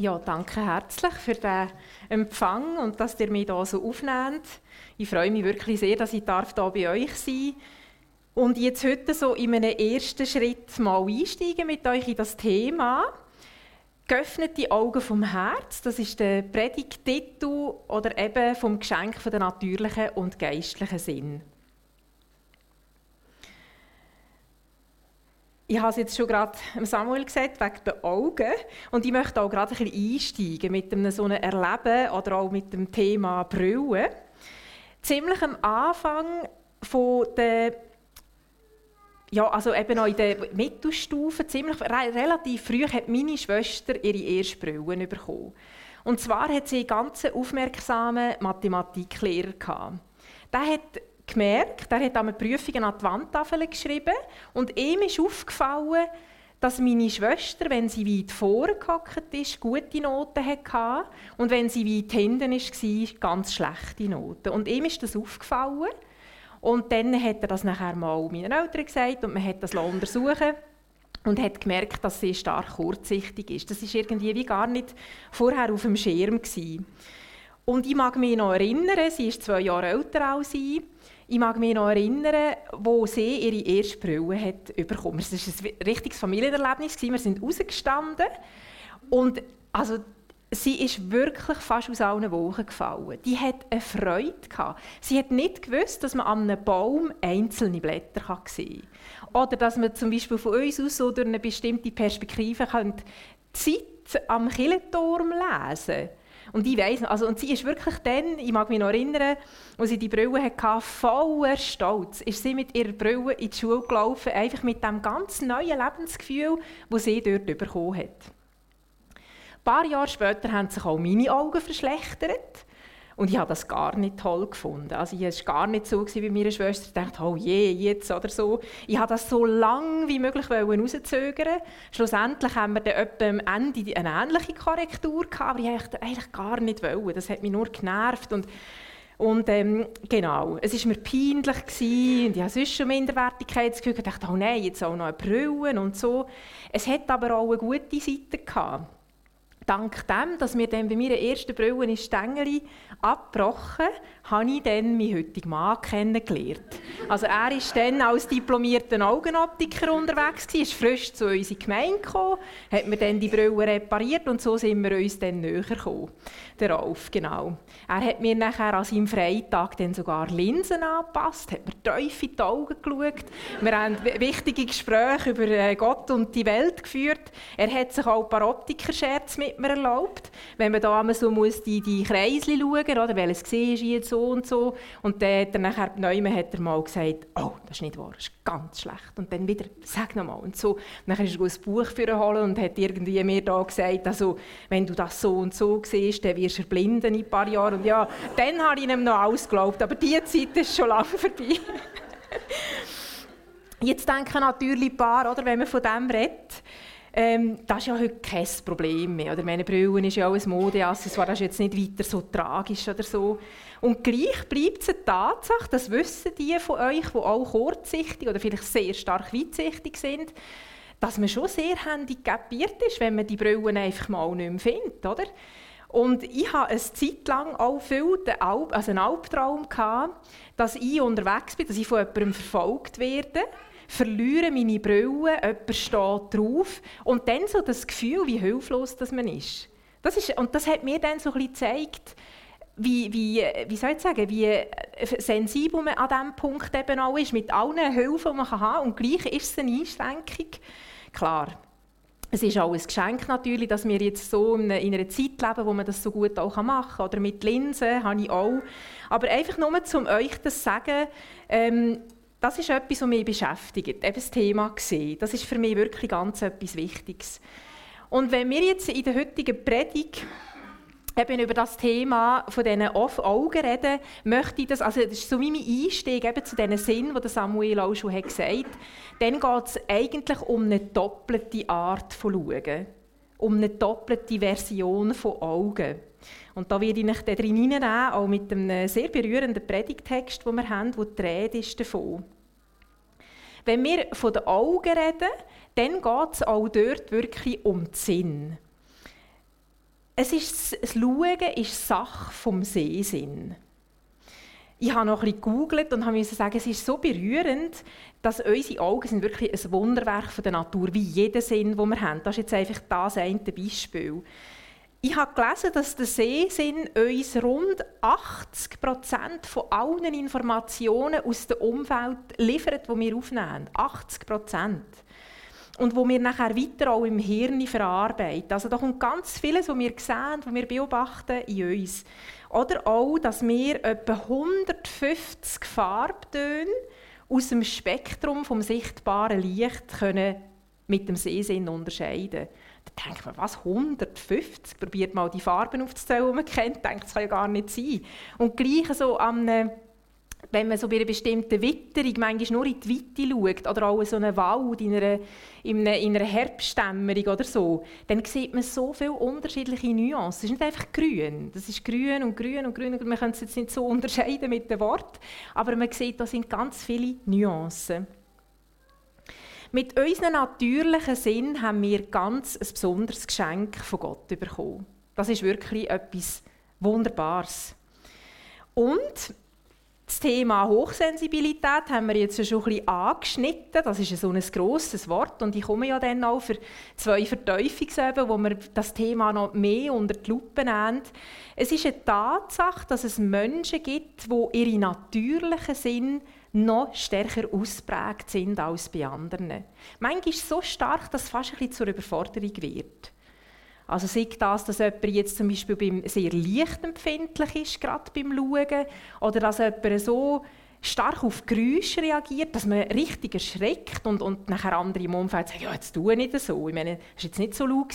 Ja, danke herzlich für den Empfang und dass ihr mich hier so aufnehmt. Ich freue mich wirklich sehr, dass ich darf hier bei euch sein und jetzt heute so in einem ersten Schritt mal einsteigen mit euch in das Thema. Geöffnete Augen vom Herz, das ist der Predigtitel oder eben vom Geschenk von der natürlichen und geistlichen Sinn. Ich habe es jetzt schon gerade Samuel gesagt, wegen den Augen. Und ich möchte auch gerade ein bisschen einsteigen mit einem so einem Erleben oder auch mit dem Thema Brille. Ziemlich am Anfang von der ja, also eben auch in der Mittelstufe, ziemlich relativ früh hat meine Schwester ihre erste Brille bekommen. Und zwar hat sie einen ganz aufmerksamen Mathematiklehrer. Der hat gemerkt, er hat eine Prüfungen an die Wandtafel geschrieben und ihm ist aufgefallen, dass meine Schwester, wenn sie weit vorgehockt ist, gute Noten hatte und wenn sie weit hinten war, ganz schlechte Noten. Und ihm ist das aufgefallen und dann hat er das nachher mal meinen Eltern gesagt und man hat das untersuchen und hat gemerkt, dass sie stark kurzsichtig ist. Das ist irgendwie wie gar nicht vorher auf dem Schirm gewesen. Und ich mag mich noch erinnern, sie ist zwei Jahre älter als ich, ich mag mich noch erinnern, wo sie ihre erste Brille hat bekommen. Es war ein richtiges Familienerlebnis. Wir sind rausgestanden und also, sie ist wirklich fast aus allen Wochen gefallen. Die hat eine Freude gehabt. Sie hat nicht gewusst, dass man an einem Baum einzelne Blätter sehen kann. Oder dass man zum Beispiel von uns aus durch eine bestimmte Perspektive die Zeit am Killenturm lesen kann. Und ich weiss also und sie ist wirklich dann, ich mag mich noch erinnern, als sie die Brille hatte, voller Stolz, ist sie mit ihrer Brille in die Schule gelaufen, einfach mit dem ganz neuen Lebensgefühl, das sie dort bekommen hat. Ein paar Jahre später haben sich auch meine Augen verschlechtert. Und ich habe das gar nicht toll gefunden. Also ich war gar nicht so wie meiner Schwester. Ich dachte, oh je, jetzt oder so. Ich habe das so lang wie möglich rauszögern. Schlussendlich haben wir dann etwa am Ende eine ähnliche Korrektur gehabt, aber ich wollte eigentlich gar nicht wollen. Das hat mich nur genervt und und ähm, genau, es war mir peinlich und ich hatte sonst schon Minderwertigkeitsgefühl. Ich dachte, oh nein, jetzt auch noch eine Brille und so. Es hat aber auch eine gute Seite gehabt dank dem, dass wir dann bei meiner ersten Brille in Stängeli abgebrochen, habe ich dann meinen heutigen Mann kennengelernt. Also er ist dann als diplomierter Augenoptiker unterwegs gewesen, ist frisch zu uns in die Gemeinde gekommen, hat mir dann die Brille repariert und so sind wir uns dann näher gekommen. Der Ralf, genau. Er hat mir nachher an seinem Freitag dann sogar Linsen angepasst, hat mir tief in die Augen geschaut. Wir haben wichtige Gespräche über äh, Gott und die Welt geführt. Er hat sich auch ein paar Optikerscherze mit mir erlaubt. Wenn man da so muss die, die Kreisli schauen, oder welches gesehen ist jetzt so und so. Und dann hat er nachher Neumann hat er mal gesagt, oh, das ist nicht wahr, das ist ganz schlecht. Und dann wieder, sag nochmal. Und so. Dann ist er ein Buch für holen und hat irgendwie mir da gesagt, also, wenn du das so und so siehst, dann wirst du verblinden in ein paar Jahren. Und ja, dann habe ich ihm noch alles geglaubt. Aber diese Zeit ist schon lange vorbei. Jetzt denken natürlich ein paar, oder, wenn man von dem redet, ähm, das ist ja heute kein Problem mehr. Oder meine Brille ist ja auch ein Modeaccessoire, das ist jetzt nicht weiter so tragisch oder so. Und gleich bleibt es eine Tatsache, das wissen die von euch, die auch kurzsichtig oder vielleicht sehr stark weitsichtig sind, dass man schon sehr handicapiert ist, wenn man die Brillen einfach mal nicht mehr findet, oder? Und ich hatte eine Zeit lang auch viel den Alp, also einen Albtraum, gehabt, dass ich unterwegs bin, dass ich von jemandem verfolgt werde verliere meine Brille, jemand steht drauf und dann so das Gefühl, wie hilflos das man ist. Das ist und das hat mir dann so ein gezeigt, wie, wie, wie soll ich sagen, wie sensibel man an diesem Punkt eben auch ist, mit allen Hilfen, die man haben kann. Und gleich ist es eine Einschränkung. Klar, es ist auch ein Geschenk natürlich, dass wir jetzt so in einer Zeit leben, wo man das so gut auch machen kann. Oder mit Linsen habe ich auch. Aber einfach nur, um euch das zu sagen, ähm, das ist etwas, was mich beschäftigt, eben das Thema gesehen. Das ist für mich wirklich ganz etwas Wichtiges. Und wenn wir jetzt in der heutigen Predigt eben über das Thema von diesen Augen reden, möchte ich das, also das ist so wie mein Einstieg eben zu diesen Sinn, die Samuel auch schon gesagt hat, dann geht es eigentlich um eine doppelte Art von Schauen, um eine doppelte Version von Augen. Und da werde ich euch drin hineinnehmen, auch mit einem sehr berührenden Predigtext, den wir haben, wo die Rede ist davon. Wenn wir von den Augen reden, dann geht es auch dort wirklich um den Sinn. es ist, das Schauen ist Sache vom Sehsinn. Ich habe noch bisschen gegoogelt und musste sagen, es ist so berührend, dass unsere Augen sind wirklich ein Wunderwerk der Natur, wie jeder Sinn, den wir haben. Das ist jetzt einfach das eine Beispiel. Ich habe gelesen, dass der Sehsinn uns rund 80 Prozent von allen Informationen aus der Umwelt liefert, die wir aufnehmen. 80 Prozent. Und wo wir nachher weiter auch im Hirn verarbeiten. Also da kommt ganz vieles, was wir sehen, was wir beobachten, in uns. Oder auch, dass wir etwa 150 Farbtöne aus dem Spektrum vom sichtbaren Licht können mit dem Sehsinn unterscheiden Da denkt man, was, 150? Probiert mal die Farben aufzuzählen, die man kennt. Denkt, das kann ja gar nicht sein. Und gleich so an wenn man so bei einer bestimmten Witterung manchmal nur in die Weite schaut oder auch in so einen Wald, in einer, in einer, in einer Herbstdämmerung oder so, dann sieht man so viele unterschiedliche Nuancen. Es ist nicht einfach grün. Das ist grün und grün und grün. Man kann es jetzt nicht so unterscheiden mit dem Wort, aber man sieht, da sind ganz viele Nuancen. Mit unserem natürlichen Sinn haben wir ganz ein besonderes Geschenk von Gott bekommen. Das ist wirklich etwas Wunderbares. Und das Thema Hochsensibilität haben wir jetzt schon ein bisschen angeschnitten. Das ist so ein grosses Wort und ich komme ja dann auch für zwei Verteufungsüben, wo wir das Thema noch mehr unter die Lupe nehmen. Es ist eine Tatsache, dass es Menschen gibt, die ihre natürlichen Sinn noch stärker ausprägt sind als bei anderen. Manchmal so stark, dass es fast ein bisschen zur Überforderung wird. Also sei das, dass jemand jetzt zum Beispiel beim sehr lichtempfindlich ist, gerade beim Schauen, oder dass jemand so stark auf Geräusche reagiert, dass man richtig erschreckt und, und nachher andere im Umfeld sagen, ja, jetzt tue nicht so. Ich meine, das war jetzt nicht so laut.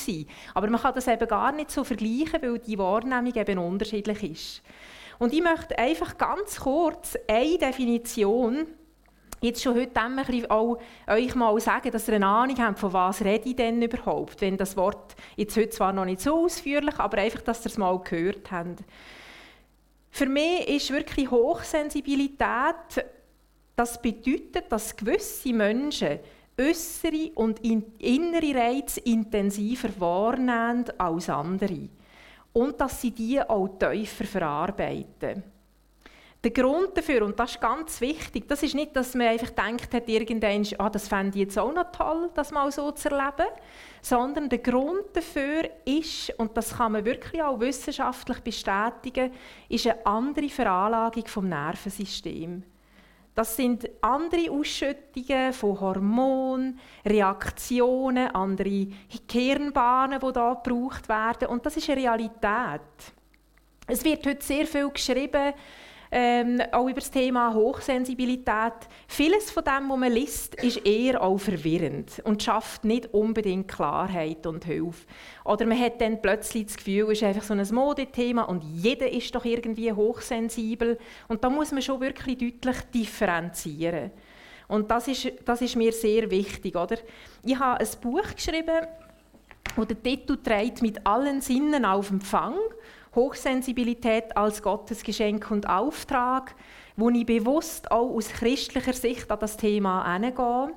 Aber man kann das eben gar nicht so vergleichen, weil die Wahrnehmung eben unterschiedlich ist. Und ich möchte einfach ganz kurz eine Definition jetzt schon heute auch euch mal sagen, dass ihr eine Ahnung habt, von was rede ich denn überhaupt, wenn das Wort jetzt heute zwar noch nicht so ausführlich, aber einfach, dass ihr es mal gehört habt. Für mich ist wirklich Hochsensibilität, das bedeutet, dass gewisse Menschen äußere und innere Reize intensiver wahrnehmen als andere und dass sie die auch tiefer verarbeiten. Der Grund dafür, und das ist ganz wichtig, das ist nicht, dass man einfach denkt hat, irgendwann, ah, das fände ich jetzt auch noch toll, das mal so zu erleben, sondern der Grund dafür ist, und das kann man wirklich auch wissenschaftlich bestätigen, ist eine andere Veranlagung vom Nervensystem. Das sind andere Ausschüttungen von Hormonen, Reaktionen, andere Hirnbahnen, die da gebraucht werden. Und das ist eine Realität. Es wird heute sehr viel geschrieben, ähm, auch über das Thema Hochsensibilität. Vieles von dem, was man liest, ist eher auch verwirrend und schafft nicht unbedingt Klarheit und Hilfe. Oder man hat dann plötzlich das Gefühl, es ist einfach so ein Modethema und jeder ist doch irgendwie hochsensibel. Und da muss man schon wirklich deutlich differenzieren. Und das ist, das ist mir sehr wichtig. Oder? Ich habe ein Buch geschrieben, das den Titel trägt «Mit allen Sinnen auf Empfang». Hochsensibilität als Gottesgeschenk und Auftrag, wo ich bewusst auch aus christlicher Sicht an das Thema herangehe.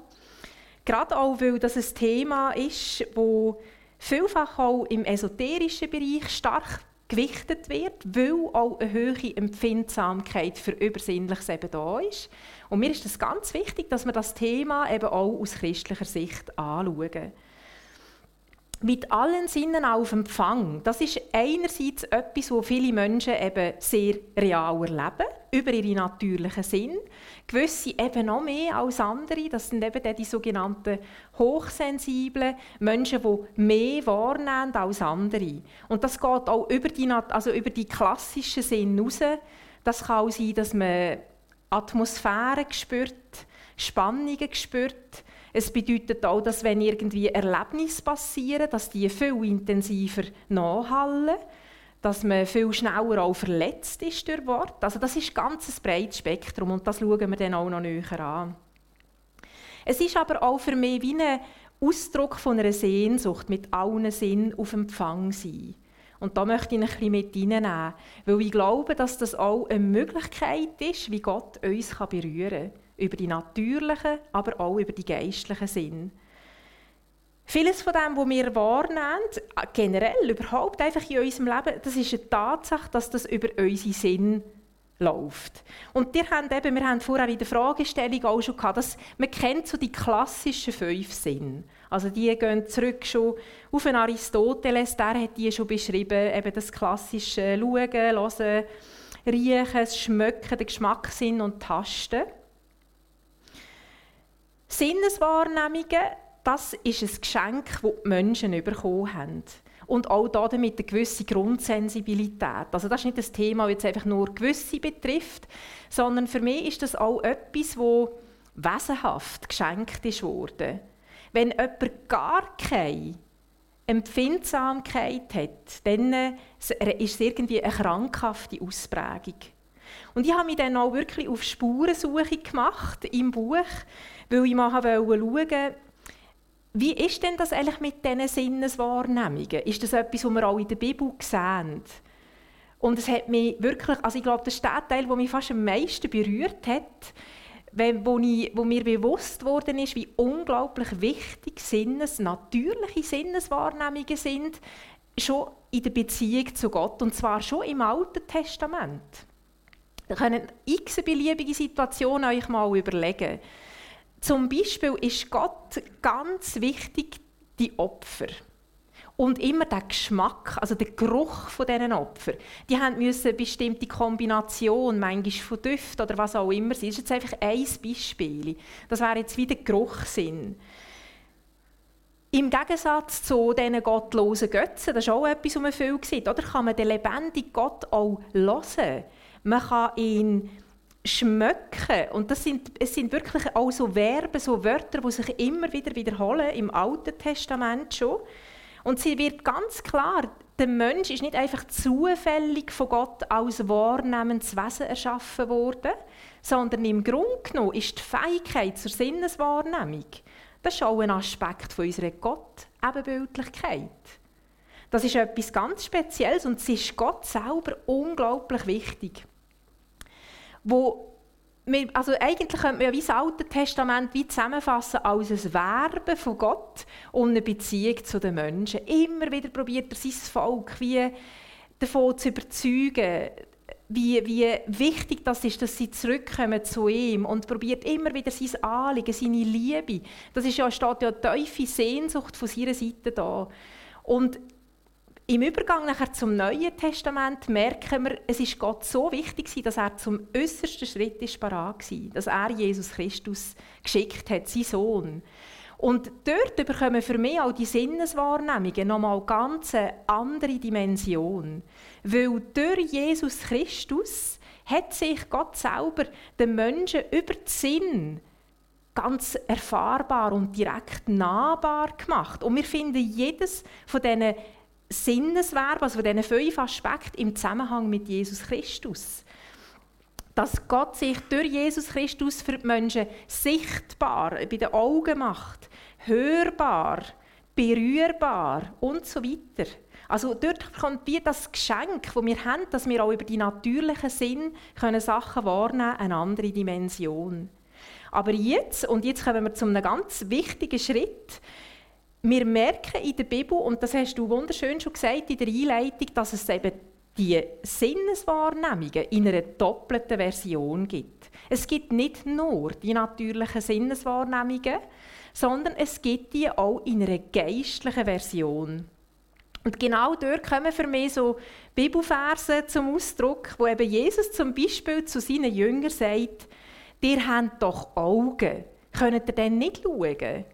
Gerade auch, weil das ein Thema ist, wo vielfach auch im esoterischen Bereich stark gewichtet wird, weil auch eine hohe Empfindsamkeit für Übersinnliches eben da ist. Und mir ist es ganz wichtig, dass wir das Thema eben auch aus christlicher Sicht anschauen mit allen Sinnen auf Empfang. Das ist einerseits etwas, wo viele Menschen eben sehr real erleben, über ihre natürlichen Sinn. Gewisse eben noch mehr als andere. Das sind eben die sogenannten Hochsensiblen, Menschen, die mehr wahrnehmen als andere. Und das geht auch über die, also über die klassischen Sinn raus. Das kann auch sein, dass man Atmosphären spürt, Spannungen spürt, es bedeutet auch, dass wenn irgendwie Erlebnisse passieren, dass die viel intensiver nachhallen, dass man viel schneller auch verletzt ist durch Wort. Also das ist ganz ein breites Spektrum und das schauen wir dann auch noch näher an. Es ist aber auch für mich wie ein Ausdruck von einer Sehnsucht mit allen Sinnen auf Empfang sein. Und da möchte ich ein bisschen mit reinnehmen, weil ich glaube, dass das auch eine Möglichkeit ist, wie Gott uns berühren kann über die natürlichen, aber auch über die geistlichen Sinn. Vieles von dem, was wir wahrnehmen, generell, überhaupt einfach in unserem Leben, das ist eine Tatsache, dass das über unsere Sinn läuft. Und wir haben, eben, wir haben vorher in der Fragestellung auch schon gehabt, dass man kennt so die klassischen fünf Sinne. Also die gehen zurück schon auf einen Aristoteles, der hat die schon beschrieben, eben das klassische Schauen, Hören, Riechen, Schmecken, den Geschmackssinn und Tasten. Sinneswahrnehmungen, das ist ein Geschenk, das die Menschen bekommen haben. Und auch damit eine gewisse Grundsensibilität. Also das ist nicht das Thema, das jetzt einfach nur gewisse betrifft, sondern für mich ist das auch etwas, das wesenhaft geschenkt ist. Wenn jemand gar keine Empfindsamkeit hat, dann ist es irgendwie eine krankhafte Ausprägung. Und ich habe mich dann auch wirklich auf Spurensuche gemacht im Buch, weil ich mal schauen wie ist denn das eigentlich mit diesen Sinneswahrnehmungen? Ist das etwas, was wir auch in der Bibel sehen? Und es hat mich wirklich, also ich glaube, das ist der Teil, der mich fast am meisten berührt hat, wo, ich, wo mir bewusst worden ist, wie unglaublich wichtig Sinnes, natürliche Sinneswahrnehmungen sind, schon in der Beziehung zu Gott, und zwar schon im Alten Testament. Ihr könnt x beliebige Situationen euch mal überlegen. Zum Beispiel ist Gott ganz wichtig, die Opfer. Und immer der Geschmack, also der Geruch von diesen Opfern. Die haben müssen eine bestimmte Kombination, manchmal von Düften oder was auch immer sein. Das ist jetzt einfach ein Beispiel. Das wäre jetzt wieder Geruchssinn. Im Gegensatz zu diesen gottlosen Götzen, das ist auch etwas, was man viel sieht, oder kann man den lebendigen Gott auch hören. Man kann ihn schmecken. Und das sind, es sind wirklich auch so Verben, so Wörter, die sich immer wieder wiederholen, im Alten Testament schon. Und sie wird ganz klar, der Mensch ist nicht einfach zufällig von Gott als wahrnehmendes Wesen erschaffen worden, sondern im Grunde genommen ist die Fähigkeit zur Sinneswahrnehmung, das ist auch ein Aspekt von unserer Gott-Ebenbildlichkeit. Das ist etwas ganz Spezielles und es ist Gott selber unglaublich wichtig wo wir, also eigentlich könnte man ja wie das Alte Testament wie zusammenfassen als ein Werben von Gott und eine Beziehung zu den Menschen. Immer wieder probiert er sein Volk wie davon zu überzeugen, wie, wie wichtig das ist, dass sie zurückkommen zu ihm und probiert immer wieder sein Anliegen, seine Liebe. Das ist ja, steht ja tiefe Sehnsucht von seiner Seite da. Und im Übergang nachher zum Neuen Testament merken wir, es ist Gott so wichtig, dass er zum äußersten Schritt ist parat war, dass er Jesus Christus geschickt hat, sein Sohn. Und dort bekommen für mich auch die Sinneswahrnehmungen nochmal ganz andere Dimension. Weil durch Jesus Christus hat sich Gott selber den Menschen über den Sinn ganz erfahrbar und direkt nahbar gemacht. Und wir finden jedes von diesen Sinnesverb, also von diesen fünf Aspekten im Zusammenhang mit Jesus Christus. Dass Gott sich durch Jesus Christus für die Menschen sichtbar bei den Augen macht, hörbar, berührbar und so weiter. Also dort kommt wie das Geschenk, das wir haben, dass wir auch über die natürlichen Sinn können Sachen wahrnehmen können, eine andere Dimension. Aber jetzt, und jetzt kommen wir zu einem ganz wichtigen Schritt, wir merken in der Bibel, und das hast du wunderschön schon gesagt in der Einleitung, dass es eben die Sinneswahrnehmungen in einer doppelten Version gibt. Es gibt nicht nur die natürlichen Sinneswahrnehmungen, sondern es gibt die auch in einer geistlichen Version. Und genau dort kommen für mich so Bibelverse zum Ausdruck, wo eben Jesus zum Beispiel zu seinen Jüngern sagt, ihr habt doch Augen, könnt ihr denn nicht schauen?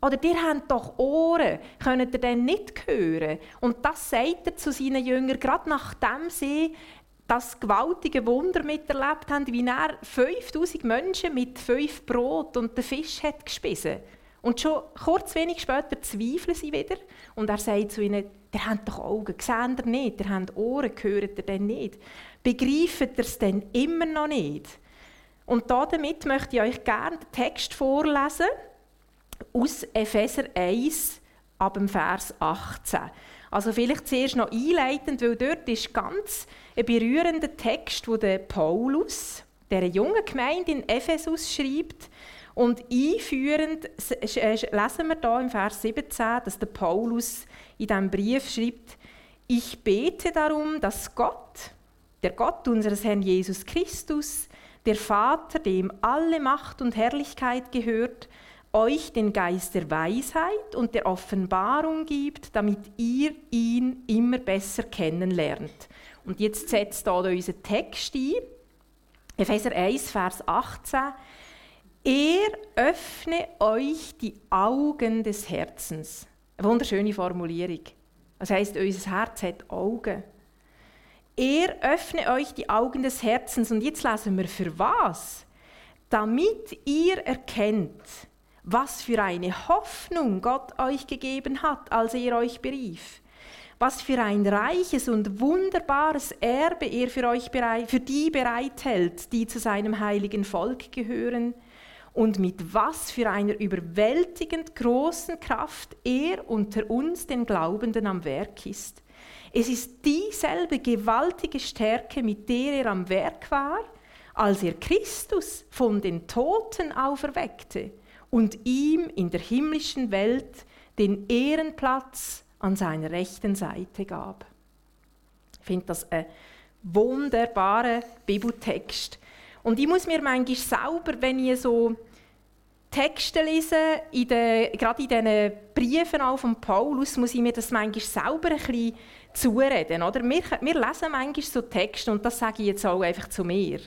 Oder ihr habt doch Ohren, könnt ihr denn nicht hören? Und das sagt er zu seinen Jüngern, gerade nachdem sie das gewaltige Wunder miterlebt haben, wie er 5000 Menschen mit fünf Brot und den Fisch hat gespissen. Und schon kurz wenig später zweifeln sie wieder. Und er sagt zu ihnen, ihr habt doch Augen, seht ihr nicht? Ihr habt Ohren, hört ihr denn nicht? Begreift ihr es denn immer noch nicht? Und damit möchte ich euch gerne den Text vorlesen aus Epheser 1 ab dem Vers 18. Also vielleicht zuerst noch einleitend, weil dort ist ganz ein berührender Text, wo der Paulus der jungen Gemeinde in Ephesus schreibt. Und einführend äh, lesen wir da im Vers 17, dass der Paulus in diesem Brief schreibt, ich bete darum, dass Gott, der Gott unseres Herrn Jesus Christus, der Vater, dem alle Macht und Herrlichkeit gehört, euch den Geist der Weisheit und der Offenbarung gibt, damit ihr ihn immer besser kennenlernt. Und jetzt setzt da unser Text ein. Epheser 1, Vers 18. Er öffne euch die Augen des Herzens. Eine wunderschöne Formulierung. Das heißt, unser Herz hat Augen. Er öffne euch die Augen des Herzens. Und jetzt lesen wir für was? Damit ihr erkennt, was für eine Hoffnung Gott euch gegeben hat, als er euch berief. Was für ein reiches und wunderbares Erbe er für, euch bereit, für die bereithält, die zu seinem heiligen Volk gehören. Und mit was für einer überwältigend großen Kraft er unter uns, den Glaubenden, am Werk ist. Es ist dieselbe gewaltige Stärke, mit der er am Werk war, als er Christus von den Toten auferweckte und ihm in der himmlischen Welt den Ehrenplatz an seiner rechten Seite gab. Ich finde das ein wunderbarer Bibeltext. Und ich muss mir manchmal selber, wenn ich so Texte lese, in den, gerade in diesen Briefen auch von Paulus, muss ich mir das manchmal selber ein bisschen zureden. Oder? Wir, wir lesen manchmal so Texte und das sage ich jetzt auch einfach zu mir.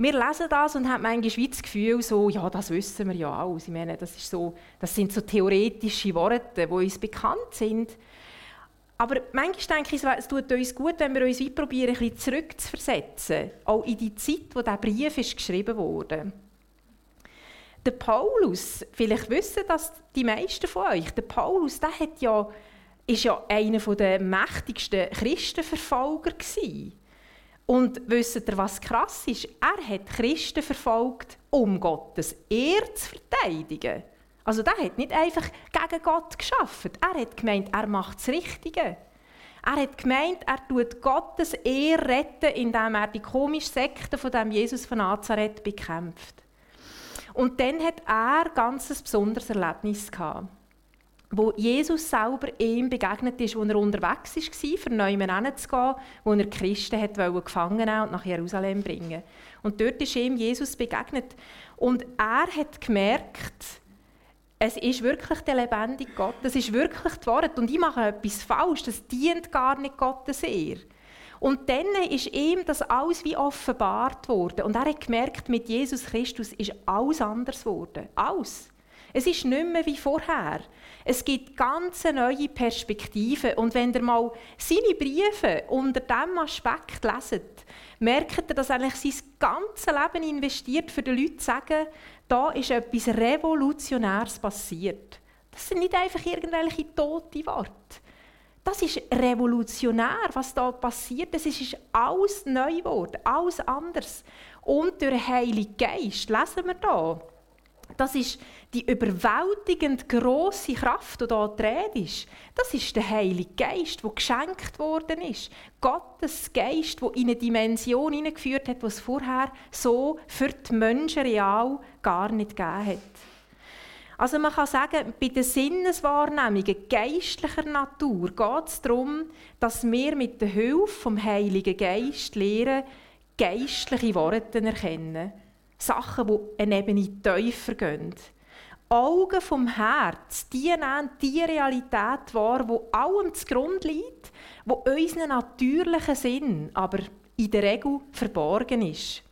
Wir lesen das und haben manchmal das Gefühl, so, ja, das wissen wir ja alles. Ich meine, das, ist so, das sind so theoretische Worte, die uns bekannt sind. Aber manchmal denke ich, es tut uns gut, wenn wir uns probieren, ein bisschen zurückzuversetzen, auch in die Zeit, wo dieser Brief ist geschrieben wurde. Der Paulus, vielleicht wissen das die meisten von euch, der Paulus, der hat ja, ist ja einer der mächtigsten Christenverfolger gewesen. Und wisst ihr, was krass ist? Er hat Christen verfolgt, um Gottes Ehre zu verteidigen. Also der hat nicht einfach gegen Gott geschafft. Er hat gemeint, er macht das Richtige. Er hat gemeint, er tut Gottes Ehre retten, indem er die komische Sekte von dem Jesus von Nazareth bekämpft. Und dann hat er ganz ein besonderes Erlebnis gehabt wo Jesus selber ihm begegnet ist, als er unterwegs war, für Neumann hinzugehen, wo er Christen hat gefangen nehmen und nach Jerusalem bringen Und dort ist ihm Jesus begegnet. Und er hat gemerkt, es ist wirklich der lebendige Gott, das ist wirklich die Wahrheit. Und ich mache etwas falsch, das dient gar nicht Gottes Ehre. Und dann ist ihm das alles wie offenbart worden. Und er hat gemerkt, mit Jesus Christus ist alles anders geworden. Alles. Es ist nicht mehr wie vorher. Es gibt ganz neue Perspektiven. Und wenn ihr mal seine Briefe unter diesem Aspekt leset, merkt ihr, dass er sein ganzes Leben investiert, für die Leute zu sagen, da ist etwas Revolutionäres passiert. Das sind nicht einfach irgendwelche tote Worte. Das ist revolutionär, was da passiert. Es ist alles neu geworden, alles anders. Und durch den Heiligen Geist, lesen wir hier, das ist die überwältigend große Kraft, die hier drin ist. Das ist der Heilige Geist, der geschenkt worden ist. Gottes Geist, der in eine Dimension hineingeführt hat, die es vorher so für die Menschen real gar nicht gegeben hat. Also man kann sagen, bei den Sinneswahrnehmungen geistlicher Natur geht es darum, dass wir mit der Hilfe vom Heiligen Geist lernen, geistliche Worte erkennen. Sachen, die eine Ebene tiefer gehen. Augen vom Herz, die nehmen die Realität wahr, wo allem zugrunde liegt, wo unseren natürlichen Sinn aber in der Regel verborgen ist.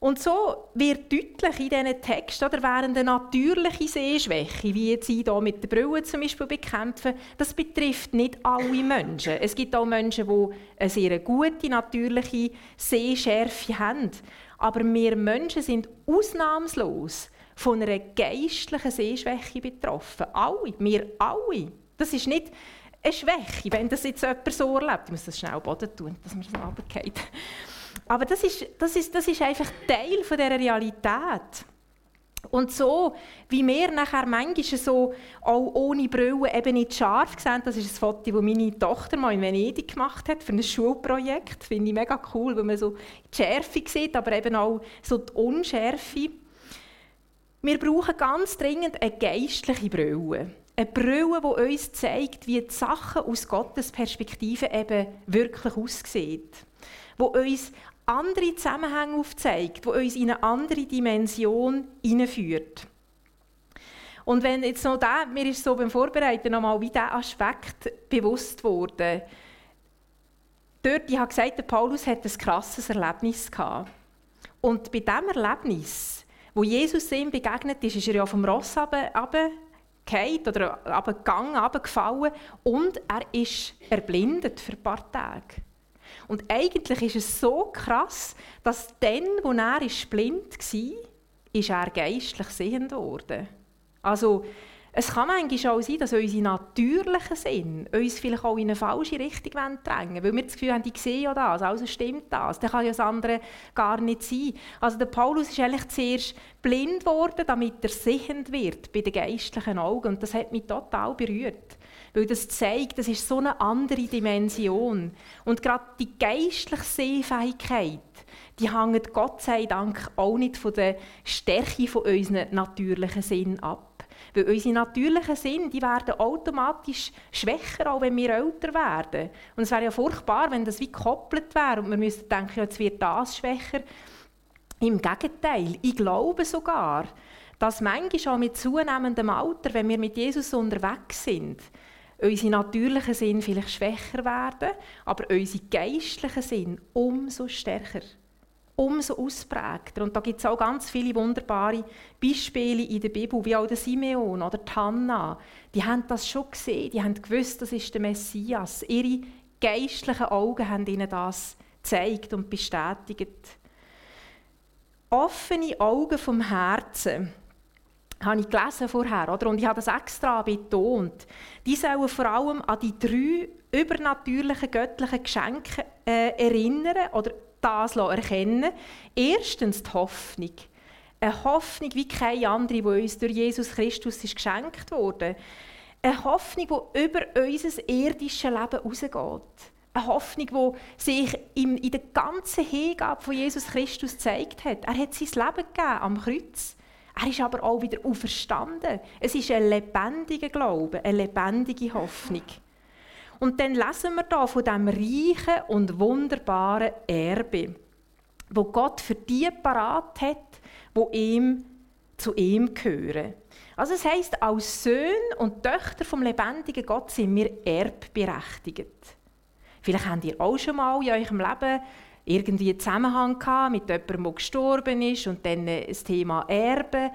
Und so wird deutlich in diesen Texten, oder während eine natürliche Sehschwäche, wie jetzt ich hier mit der Brille zum Beispiel bekämpfen, das betrifft nicht alle Menschen. Es gibt auch Menschen, die eine sehr gute natürliche Sehschärfe haben. Aber wir Menschen sind ausnahmslos von einer geistlichen Sehschwäche betroffen. Alle, wir alle. Das ist nicht eine Schwäche, wenn das jetzt jemand so erlebt. Ich muss das schnell Boden tun, dass man das runtergeht. Aber das ist, das, ist, das ist einfach Teil von dieser Realität. Und so, wie wir nachher manchmal so auch ohne Brille eben nicht scharf sehen, das ist ein Foto, das meine Tochter mal in Venedig gemacht hat für ein Schulprojekt. Finde ich mega cool, weil man so die Schärfe sieht, aber eben auch so die Unschärfe. Wir brauchen ganz dringend eine geistliche Brille. Eine Brille, die uns zeigt, wie die Sachen aus Gottes Perspektive eben wirklich aussehen. Die uns andere Zusammenhänge aufzeigt, die uns in eine andere Dimension hineinführt. Und wenn jetzt noch da, mir ist so beim Vorbereiten nochmal wie dieser Aspekt bewusst wurde. Dort, ich habe gesagt, der Paulus hat ein krasses Erlebnis gehabt. Und bei diesem Erlebnis, wo Jesus ihm begegnet ist, ist er ja vom Ross runtergefallen oder runtergegangen, runtergefallen und er ist erblindet für ein paar Tage. Und eigentlich ist es so krass, dass dann, wo er blind war, ist er geistlich sehend wurde. Also, es kann manchmal auch sein, dass unsere natürlichen Sinn uns vielleicht auch in eine falsche Richtung drängen weil wir das Gefühl haben, ich sehe ja das, also stimmt das. Dann kann ja das andere gar nicht sein. Also der Paulus ist eigentlich zuerst blind geworden, damit er sehend wird bei den geistlichen Augen. Und das hat mich total berührt. Weil das zeigt, das ist so eine andere Dimension. Und gerade die geistliche Sehfähigkeit, die hängt Gott sei Dank auch nicht von der Stärke von unseren natürlichen Sinn ab. Weil unsere natürlichen Sinn, die werden automatisch schwächer, auch wenn wir älter werden. Und es wäre ja furchtbar, wenn das wie gekoppelt wäre und wir müssten denken, jetzt wird das schwächer. Im Gegenteil, ich glaube sogar, dass manchmal auch mit zunehmendem Alter, wenn wir mit Jesus unterwegs sind, unsere natürlichen Sinn vielleicht schwächer werden, aber unsere geistlichen Sinn umso stärker umso ausprägter. Und da gibt es auch ganz viele wunderbare Beispiele in der Bibel, wie auch der Simeon oder die Hannah. Die haben das schon gesehen, die haben gewusst, das ist der Messias. Ihre geistlichen Augen haben ihnen das gezeigt und bestätigt. Offene Augen vom Herzen habe ich gelesen vorher, oder? und ich habe das extra betont. Die sollen vor allem an die drei übernatürlichen göttlichen Geschenke äh, erinnern oder das erkennen Erstens die Hoffnung. Eine Hoffnung wie keine andere, die uns durch Jesus Christus ist geschenkt wurde. Eine Hoffnung, die über unser irdisches Leben hinausgeht. Eine Hoffnung, die sich in der ganzen Hingabe von Jesus Christus gezeigt hat. Er hat sein Leben gegeben am Kreuz. Er ist aber auch wieder auferstanden. Es ist ein lebendiger Glaube, eine lebendige Hoffnung. Und dann lesen wir hier von diesem reichen und wunderbaren Erbe, wo Gott für die parat hat, wo ihm zu ihm gehören. Also es heißt, als Söhne und Töchter vom lebendigen Gott sind wir erbberechtigt. Vielleicht habt ihr auch schon mal in eurem Leben irgendwie einen Zusammenhang gehabt mit jemandem, der gestorben ist und dann das Thema Erbe.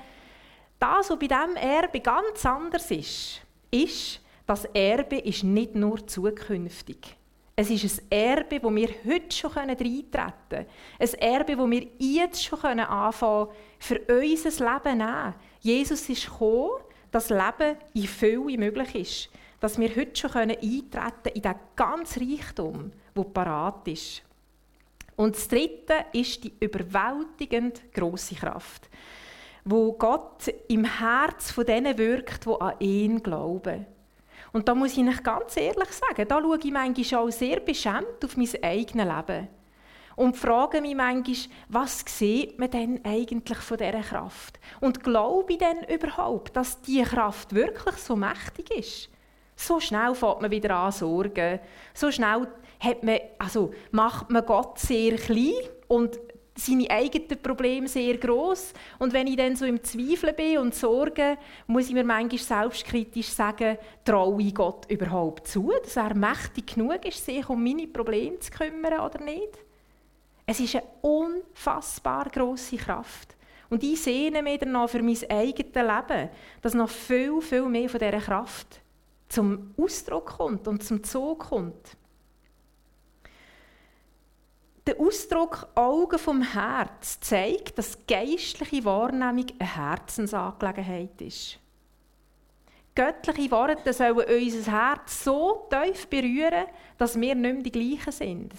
Das, was bei diesem Erbe ganz anders ist, ist, das Erbe ist nicht nur zukünftig. Es ist ein Erbe, wo wir heute schon eintreten können. Ein Erbe, wo wir jetzt schon anfangen für unser Leben nehmen. Jesus ist gekommen, dass Leben in Fülle möglich ist. Dass wir heute schon eintreten können in diesen ganzen Reichtum, der parat ist. Und das Dritte ist die überwältigend große Kraft, wo Gott im Herz von denen wirkt, die an ihn glauben. Und da muss ich Ihnen ganz ehrlich sagen, da schaue ich manchmal auch sehr beschämt auf mein eigenes Leben. Und frage mich manchmal, was sieht man denn eigentlich von dieser Kraft? Und glaube ich denn überhaupt, dass diese Kraft wirklich so mächtig ist? So schnell fängt man wieder an Sorgen. So schnell hat man, also macht man Gott sehr klein und seine eigenen Probleme sehr groß und wenn ich dann so im Zweifel bin und Sorge, muss ich mir manchmal selbstkritisch sagen, traue ich Gott überhaupt zu, dass er mächtig genug ist, sich um meine Probleme zu kümmern oder nicht? Es ist eine unfassbar große Kraft. Und ich sehne mich danach für mein eigenes Leben, dass noch viel, viel mehr von dieser Kraft zum Ausdruck kommt und zum Zug kommt. Der Ausdruck Augen vom Herz zeigt, dass geistliche Wahrnehmung eine Herzensangelegenheit ist. Göttliche Worte sollen unser Herz so tief berühren, dass wir nicht mehr die gleichen sind.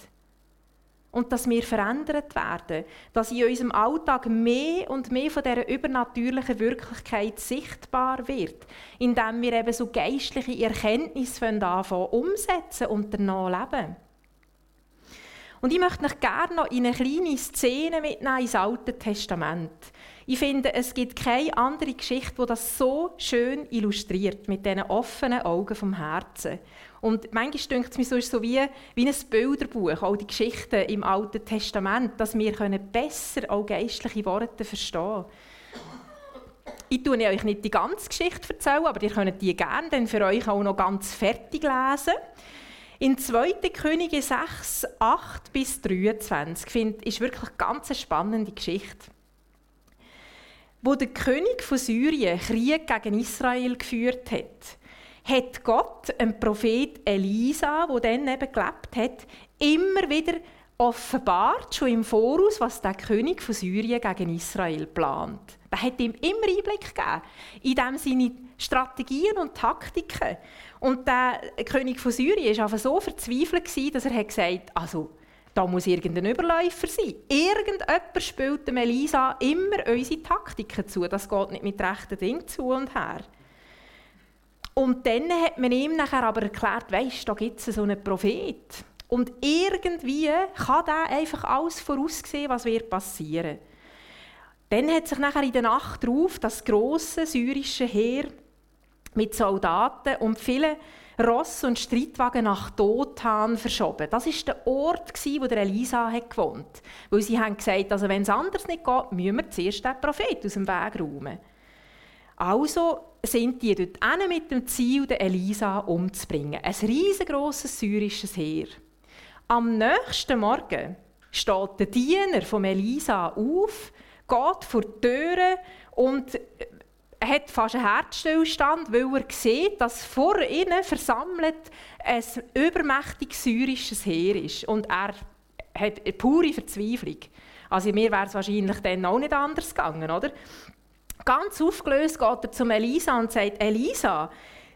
Und dass wir verändert werden, dass in unserem Alltag mehr und mehr von dieser übernatürlichen Wirklichkeit sichtbar wird, indem wir eben so geistliche Erkenntnisse anfangen umsetzen und danach leben. Und ich möchte euch gerne noch in eine kleine Szene mitnehmen ins Alte Testament. Ich finde, es gibt keine andere Geschichte, die das so schön illustriert, mit diesen offenen Augen vom Herzen. Und manchmal denkt es mir so, so wie, wie ein Bilderbuch, all die Geschichten im Alten Testament, dass wir können besser auch geistliche Worte verstehen Ich tue euch nicht die ganze Geschichte aber ihr könnt die gerne dann für euch auch noch ganz fertig lesen. In 2. Könige 6, 8 bis 23 finde ist wirklich eine ganz spannende Geschichte. Wo der König von Syrien Krieg gegen Israel geführt hat, hat Gott dem Prophet Elisa, wo dann eben gelebt hat, immer wieder offenbart, schon im Voraus, was der König von Syrien gegen Israel plant. Er hat ihm immer Einblick gegeben in seine Strategien und Taktiken. Und der König von Syrien war so verzweifelt, dass er gesagt hat, also, da muss irgendein Überläufer sein. Irgendjemand spielt dem Elisa immer unsere Taktiken zu. Das geht nicht mit rechten Dingen zu und her. Und dann hat man ihm nachher aber erklärt, weisst, da gibt es so einen Prophet. Und irgendwie kann er einfach alles voraussehen, was wird passieren. Dann hat sich nachher in der Nacht darauf das große syrische Heer mit Soldaten und vielen Ross und Streitwagen nach Dothan verschoben. Das ist der Ort, wo der Elisa hat. Weil sie haben gesagt, also wenn es anders nicht geht, müssen wir zuerst den Prophet aus dem Weg räumen. Also sind die dort mit dem Ziel, den Elisa umzubringen. Ein riesengroßes syrisches Heer. Am nächsten Morgen steht der Diener von Elisa auf, geht vor die Türe und hat fast einen Herzstillstand, weil er sieht, dass vor ihnen versammelt ein übermächtiges syrisches Heer ist. Und er hat pure Verzweiflung. Also mir wäre es wahrscheinlich dann auch nicht anders gegangen, oder? Ganz aufgelöst geht er zu Elisa und sagt, Elisa,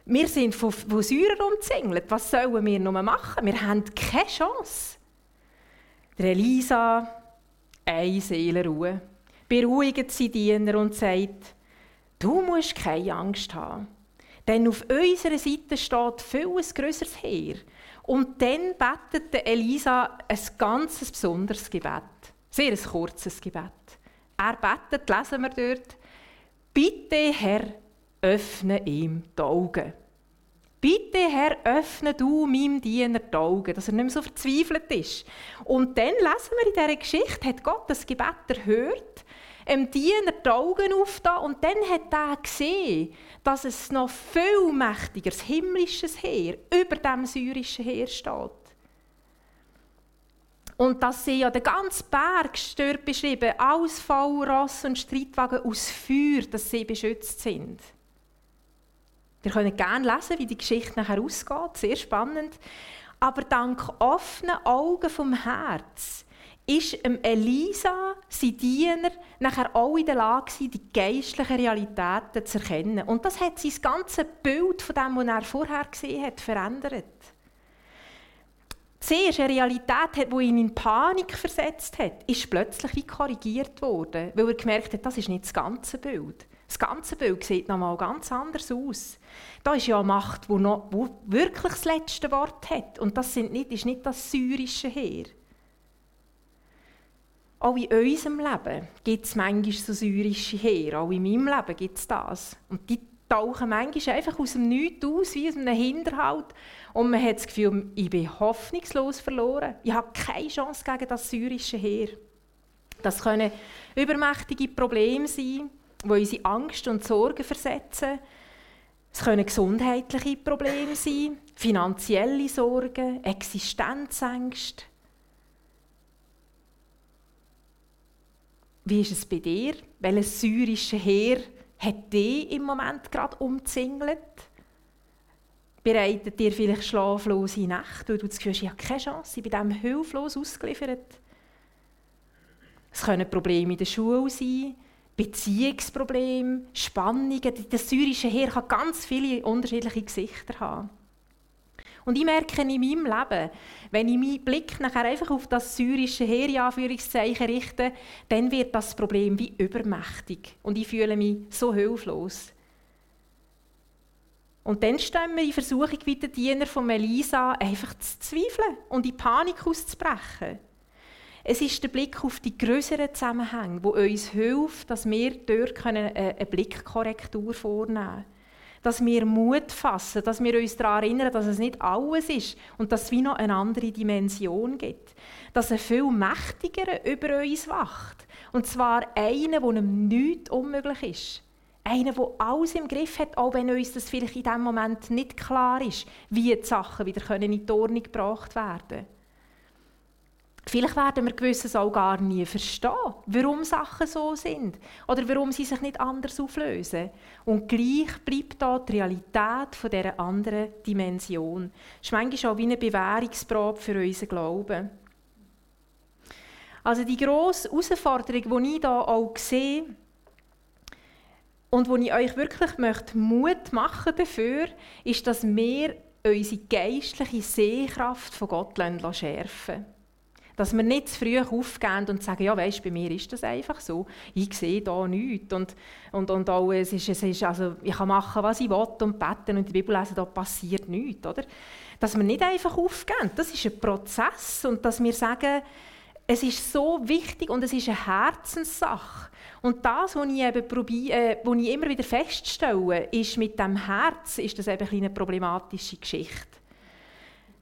wir sind von, von Syrern umzingelt. Was sollen wir noch machen? Wir haben keine Chance. Der Elisa, eine Seelenruhe, beruhigt sie Diener und sagt, du musst keine Angst haben. Denn auf unserer Seite steht viel ein grösseres Heer. Und dann betet Elisa ein ganz besonderes Gebet. Sehr ein kurzes Gebet. Er betet, lesen wir dort, Bitte, Herr, öffne ihm die Augen. Bitte, Herr, öffne du meinem Diener die Augen, dass er nicht mehr so verzweifelt ist. Und dann lesen wir in dieser Geschichte, hat Gott das Gebet erhört, dem Diener die Augen aufgetan und dann hat er gesehen, dass es noch viel mächtigeres himmlisches Heer über dem syrischen Heer steht. Und das sind ja der ganze Berg stört beschrieben, alles Ross und Streitwagen aus Feuer, dass sie beschützt sind. Wir können gerne lesen, wie die Geschichte nachher ausgeht, sehr spannend. Aber dank offenen Augen vom Herz ist Elisa, sein Diener, nachher auch in der Lage die geistlichen Realitäten zu erkennen. Und das hat sein ganzes Bild von dem, was er vorher gesehen hat, verändert zuerst eine Realität hat, die ihn in Panik versetzt hat, ist plötzlich wie korrigiert worden, weil er gemerkt hat, das ist nicht das ganze Bild. Das ganze Bild sieht noch mal ganz anders aus. Da ist ja eine Macht, die, noch, die wirklich das letzte Wort hat. Und das sind nicht, ist nicht das syrische Heer. Auch in unserem Leben gibt es manchmal so syrische Heer. Auch in meinem Leben gibt es das. Und die tauchen manchmal einfach aus dem Nichts aus, wie aus einem Hinterhalt. Und man hat das Gefühl, ich bin hoffnungslos verloren. Ich habe keine Chance gegen das syrische Heer. Das können übermächtige Probleme sein, die unsere Angst und Sorgen versetzen. Es können gesundheitliche Probleme sein, finanzielle Sorgen, Existenzängste. Wie ist es bei dir? Welches syrische Heer hat dich im Moment gerade umzingelt? Bereitet dir vielleicht schlaflose Nächte, weil du das Gefühl hast, ich habe keine Chance, ich bin dem hilflos ausgeliefert? Es können Probleme in der Schule sein, Beziehungsprobleme, Spannungen. Das syrische Heer kann ganz viele unterschiedliche Gesichter haben. Und ich merke in meinem Leben, wenn ich meinen Blick nachher einfach auf das syrische Heer in Anführungszeichen richte, dann wird das Problem wie übermächtig. Und ich fühle mich so hilflos. Und dann stehen wir in Versuchung, wie der Diener von Melisa einfach zu zweifeln und in Panik auszubrechen. Es ist der Blick auf die größeren Zusammenhänge, wo uns hilft, dass wir dort eine Blickkorrektur vornehmen können. Dass wir Mut fassen, dass wir uns daran erinnern, dass es nicht alles ist und dass es wie noch eine andere Dimension gibt. Dass ein viel mächtiger über uns wacht. Und zwar einer, der einem nichts unmöglich ist. Einer, der alles im Griff hat, auch wenn uns das vielleicht in diesem Moment nicht klar ist, wie die Sachen wieder in die Ordnung gebracht werden können. Vielleicht werden wir gewisses auch gar nie verstehen, warum Sachen so sind oder warum sie sich nicht anders auflösen. Und gleich bleibt da die Realität von dieser anderen Dimension. Das ist manchmal auch wie eine Bewährungsprobe für unseren Glauben. Also die grosse Herausforderung, die ich hier auch sehe, und wo ich euch wirklich möchte Mut machen dafür, ist, dass wir unsere geistliche Sehkraft von Gott schärfen Dass wir nicht zu früh aufgehen und sagen, ja weisst, bei mir ist das einfach so. Ich sehe da nichts. Und, und, und auch, es ist, es ist, also, ich kann machen, was ich will und beten und die Bibel lesen, da passiert nichts. Oder? Dass wir nicht einfach aufgehen. Das ist ein Prozess. Und dass wir sagen, es ist so wichtig und es ist eine Herzenssache. Und das, was ich, eben probiere, äh, was ich immer wieder feststelle, ist, mit dem Herz ist das eben eine problematische Geschichte.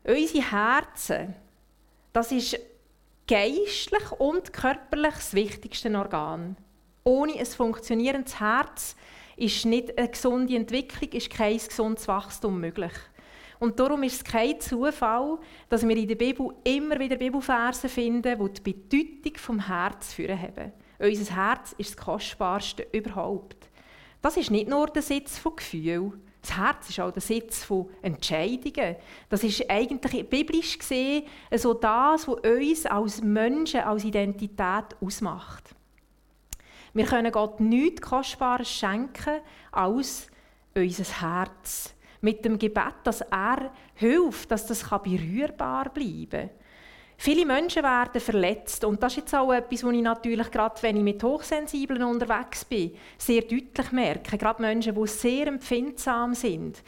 Unsere Herzen, das ist geistlich und körperlich das wichtigste Organ. Ohne ein funktionierendes Herz ist nicht eine gesunde Entwicklung, ist kein gesundes Wachstum möglich. Und darum ist es kein Zufall, dass wir in der Bibel immer wieder Bibelverse finden, die die Bedeutung vom Herz führen haben. Unser Herz ist das Kostbarste überhaupt. Das ist nicht nur der Sitz von Gefühlen. Das Herz ist auch der Sitz von Entscheidungen. Das ist eigentlich biblisch gesehen so das, was uns als Menschen, als Identität ausmacht. Wir können Gott nichts Kostbares schenken als unser Herz. Mit dem Gebet, dass er hilft, dass das berührbar bleiben kann. Viele Menschen werden verletzt und das ist jetzt auch etwas, was ich natürlich gerade, wenn ich mit Hochsensiblen unterwegs bin, sehr deutlich merke. Gerade Menschen, die sehr empfindsam sind,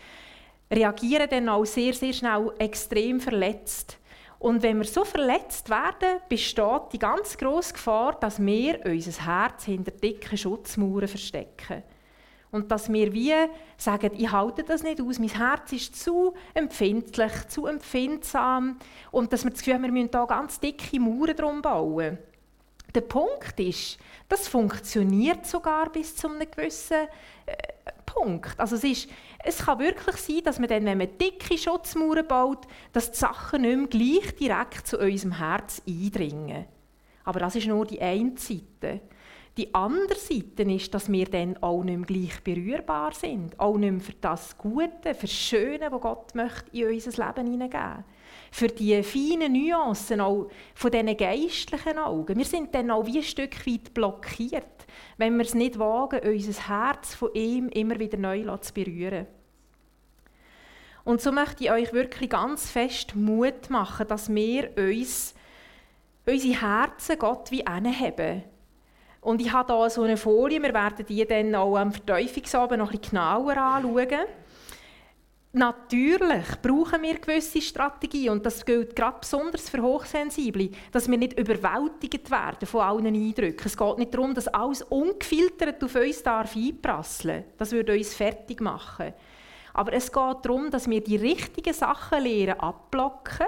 reagieren dann auch sehr, sehr schnell extrem verletzt. Und wenn wir so verletzt werden, besteht die ganz grosse Gefahr, dass wir unser Herz hinter dicken Schutzmauern verstecken. Und dass wir wie sagen, ich halte das nicht aus, mein Herz ist zu empfindlich, zu empfindsam. Und dass wir das Gefühl haben, wir müssen hier ganz dicke Mauern drum bauen. Der Punkt ist, das funktioniert sogar bis zu einem gewissen äh, Punkt. Also es, ist, es kann wirklich sein, dass man dann, wenn man dicke Schutzmauern baut, dass die Sachen nicht mehr gleich direkt zu unserem Herz eindringen. Aber das ist nur die eine Seite. Die andere Seite ist, dass wir dann auch nicht mehr gleich berührbar sind. Auch nicht mehr für das Gute, für das Schöne, was Gott möchte in unser Leben hineingeben Für die feinen Nuancen auch von diesen geistlichen Augen. Wir sind dann auch wie ein Stück weit blockiert, wenn wir es nicht wagen, unser Herz von ihm immer wieder neu zu berühren. Und so möchte ich euch wirklich ganz fest Mut machen, dass wir uns unsere Herzen Gott wie haben und ich habe hier so eine Folie, wir werden die dann auch am Verteufungsabend noch bisschen genauer anschauen. Natürlich brauchen wir gewisse Strategien und das gilt gerade besonders für Hochsensible, dass wir nicht überwältigt werden von allen Eindrücken. Es geht nicht darum, dass alles ungefiltert auf uns darf einprasseln Das würde uns fertig machen. Aber es geht darum, dass wir die richtigen Sachen lernen abblocken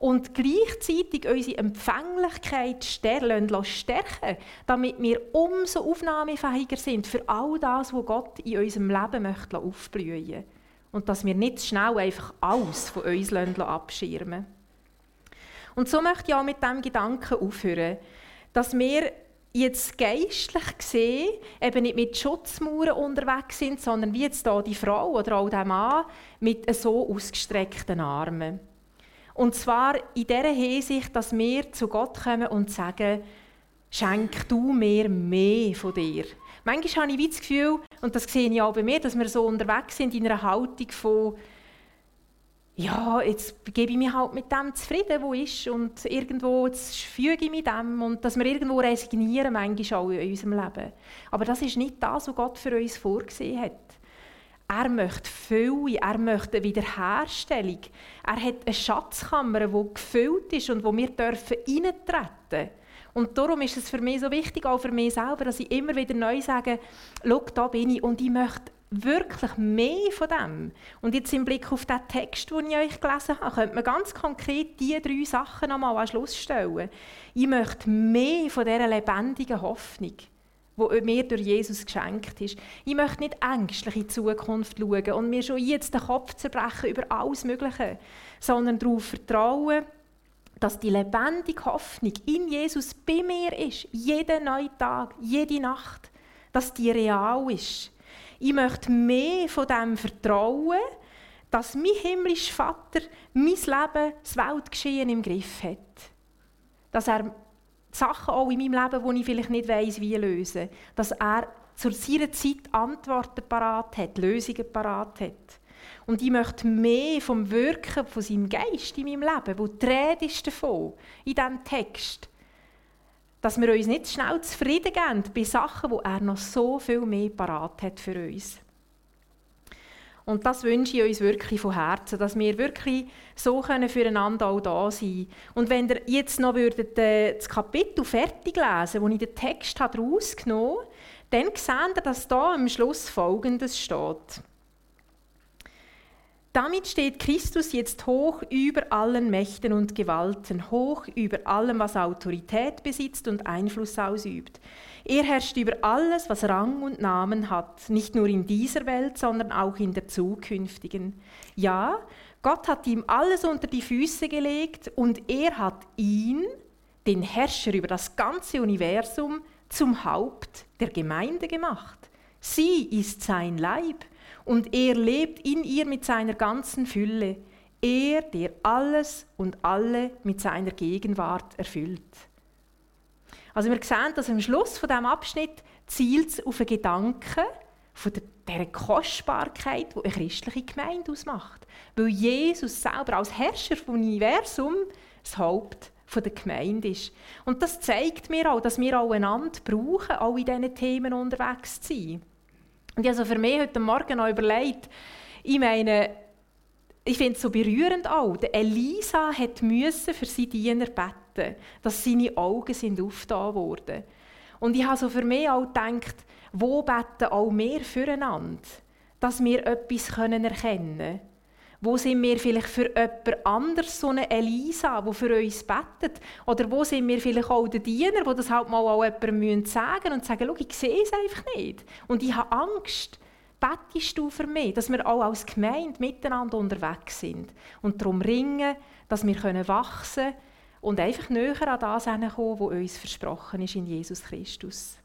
und gleichzeitig unsere Empfänglichkeit stärken, damit wir umso aufnahmefähiger sind für all das, was Gott in unserem Leben möchte aufblühen Und dass wir nicht schnell einfach alles von uns abschirmen Und so möchte ich auch mit diesem Gedanken aufhören, dass wir jetzt geistlich gesehen eben nicht mit Schutzmauern unterwegs sind, sondern wie jetzt hier die Frau oder auch der Mann mit so ausgestreckten Armen. Und zwar in der Hinsicht, dass wir zu Gott kommen und sagen, schenk du mir mehr von dir. Manchmal habe ich das Gefühl, und das sehe ich auch bei mir, dass wir so unterwegs sind in einer Haltung von, ja, jetzt gebe ich mich halt mit dem zufrieden, wo ist, und irgendwo jetzt füge ich mich dem, und dass wir irgendwo resignieren, manchmal auch in unserem Leben. Aber das ist nicht das, was Gott für uns vorgesehen hat. Er möchte Fülle, er möchte eine Wiederherstellung. Er hat eine Schatzkammer, die gefüllt ist und wo wir dürfen eintreten Und darum ist es für mich so wichtig, auch für mich selber, dass ich immer wieder neu sage, schau, da bin ich und ich möchte wirklich mehr von dem. Und jetzt im Blick auf den Text, den ich euch gelesen habe, könnte man ganz konkret diese drei Sachen nochmal an Schluss stellen. Ich möchte mehr von dieser lebendigen Hoffnung, die mir durch Jesus geschenkt ist. Ich möchte nicht ängstlich in die Zukunft schauen und mir schon jetzt den Kopf zerbrechen über alles Mögliche, sondern darauf vertrauen, dass die lebendige Hoffnung in Jesus bei mir ist, jeden neuen Tag, jede Nacht, dass die real ist. Ich möchte mehr von dem vertrauen, dass mein himmlischer Vater mein Leben, das Weltgeschehen im Griff hat. Dass er Sachen auch in meinem Leben, die ich vielleicht nicht weiß, wie lösen, dass er zu seiner Zeit Antworten parat hat, Lösungen parat hat. Und ich möchte mehr vom Wirken von seinem Geist in meinem Leben, wo die Rede ist davon, in diesem Text. Dass wir uns nicht schnell zufrieden geben bei Sachen, wo er noch so viel mehr parat hat für uns. Und das wünsche ich uns wirklich von Herzen, dass wir wirklich so können füreinander auch da sein Und wenn ihr jetzt noch würdet, äh, das Kapitel fertig lesen wo ich den Text rausgenommen habe, dann seht ihr, dass da am Schluss Folgendes steht. Damit steht Christus jetzt hoch über allen Mächten und Gewalten, hoch über allem, was Autorität besitzt und Einfluss ausübt. Er herrscht über alles, was Rang und Namen hat, nicht nur in dieser Welt, sondern auch in der zukünftigen. Ja, Gott hat ihm alles unter die Füße gelegt und er hat ihn, den Herrscher über das ganze Universum, zum Haupt der Gemeinde gemacht. Sie ist sein Leib und er lebt in ihr mit seiner ganzen Fülle. Er, der alles und alle mit seiner Gegenwart erfüllt. Also wir sehen, dass am Schluss von diesem Abschnitt zielt auf einen Gedanken von der, Kostbarkeit, die eine christliche Gemeinde ausmacht. Weil Jesus selber als Herrscher vom Universum das Haupt der Gemeinde ist. Und das zeigt mir auch, dass wir auch einander brauchen, auch in diesen Themen unterwegs zu sein. Und ich habe für mich heute Morgen noch überlegt, ich meine, ich finde es so berührend auch, Elisa musste für seine Diener beten, dass seine Augen sind aufgetan wurden. Und ich habe so für mich auch gedacht, wo beten auch wir füreinander, dass wir etwas erkennen können. Wo sind wir vielleicht für jemand anders so eine Elisa, die für uns betet? Oder wo sind wir vielleicht auch der Diener, die das halt mal auch jemandem sagen müssen und sagen, ich sehe es einfach nicht. Und ich habe Angst. Bettest du für mich, dass wir auch als Gemeinde miteinander unterwegs sind und darum ringen, dass wir wachsen können und einfach näher an das kommen, was uns versprochen ist in Jesus Christus.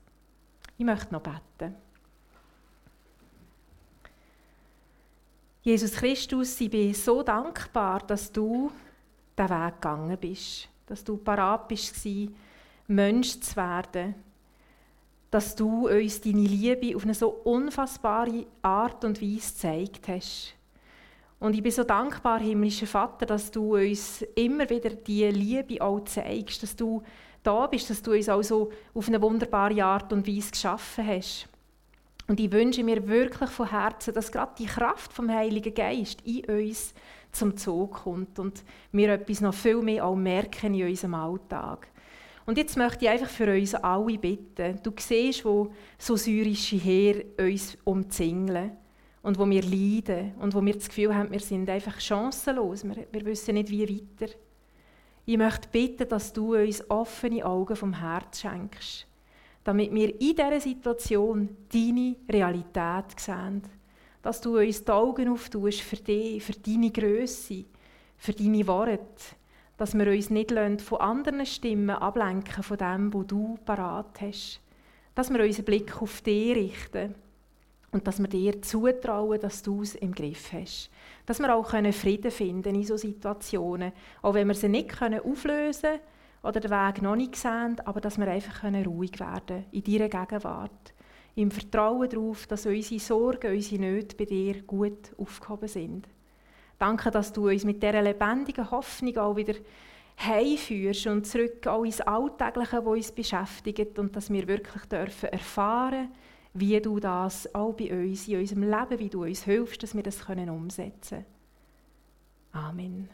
Ich möchte noch beten. Jesus Christus, ich bin so dankbar, dass du den Weg gegangen bist, dass du parat bist, Mensch zu werden, dass du uns deine Liebe auf eine so unfassbare Art und Weise gezeigt hast. Und ich bin so dankbar, himmlischer Vater, dass du uns immer wieder diese Liebe auch zeigst, dass du da bist, dass du uns auch so auf eine wunderbare Art und Weise geschaffen hast. Und ich wünsche mir wirklich von Herzen, dass gerade die Kraft vom Heiligen Geist in uns zum Zug kommt und wir etwas noch viel mehr auch merken in unserem Alltag. Und jetzt möchte ich einfach für uns alle bitten. Du siehst, wo so syrische Heer uns umzingeln und wo wir leiden und wo wir das Gefühl haben, wir sind einfach chancenlos. Wir, wir wissen nicht, wie weiter. Ich möchte bitten, dass du uns offene Augen vom Herz schenkst damit wir in dieser Situation deine Realität sehen. Dass du uns die Augen auftust für dich, für deine Größe, für deine Worte. Dass wir uns nicht von anderen Stimmen ablenken von dem, was du parat hast. Dass wir unseren Blick auf dich richten und dass wir dir zutrauen, dass du es im Griff hast. Dass wir auch Frieden finden in solchen Situationen, auch wenn wir sie nicht auflösen können oder den Weg noch nicht sehen, aber dass wir einfach ruhig werden können in deiner Gegenwart. Im Vertrauen darauf, dass unsere Sorgen, unsere Nöte bei dir gut aufgehoben sind. Danke, dass du uns mit dieser lebendigen Hoffnung auch wieder heimführst und zurück auch ins Alltägliche, das uns beschäftigt und dass wir wirklich dürfen erfahren wie du das auch bei uns, in unserem Leben, wie du uns hilfst, dass wir das umsetzen können. Amen.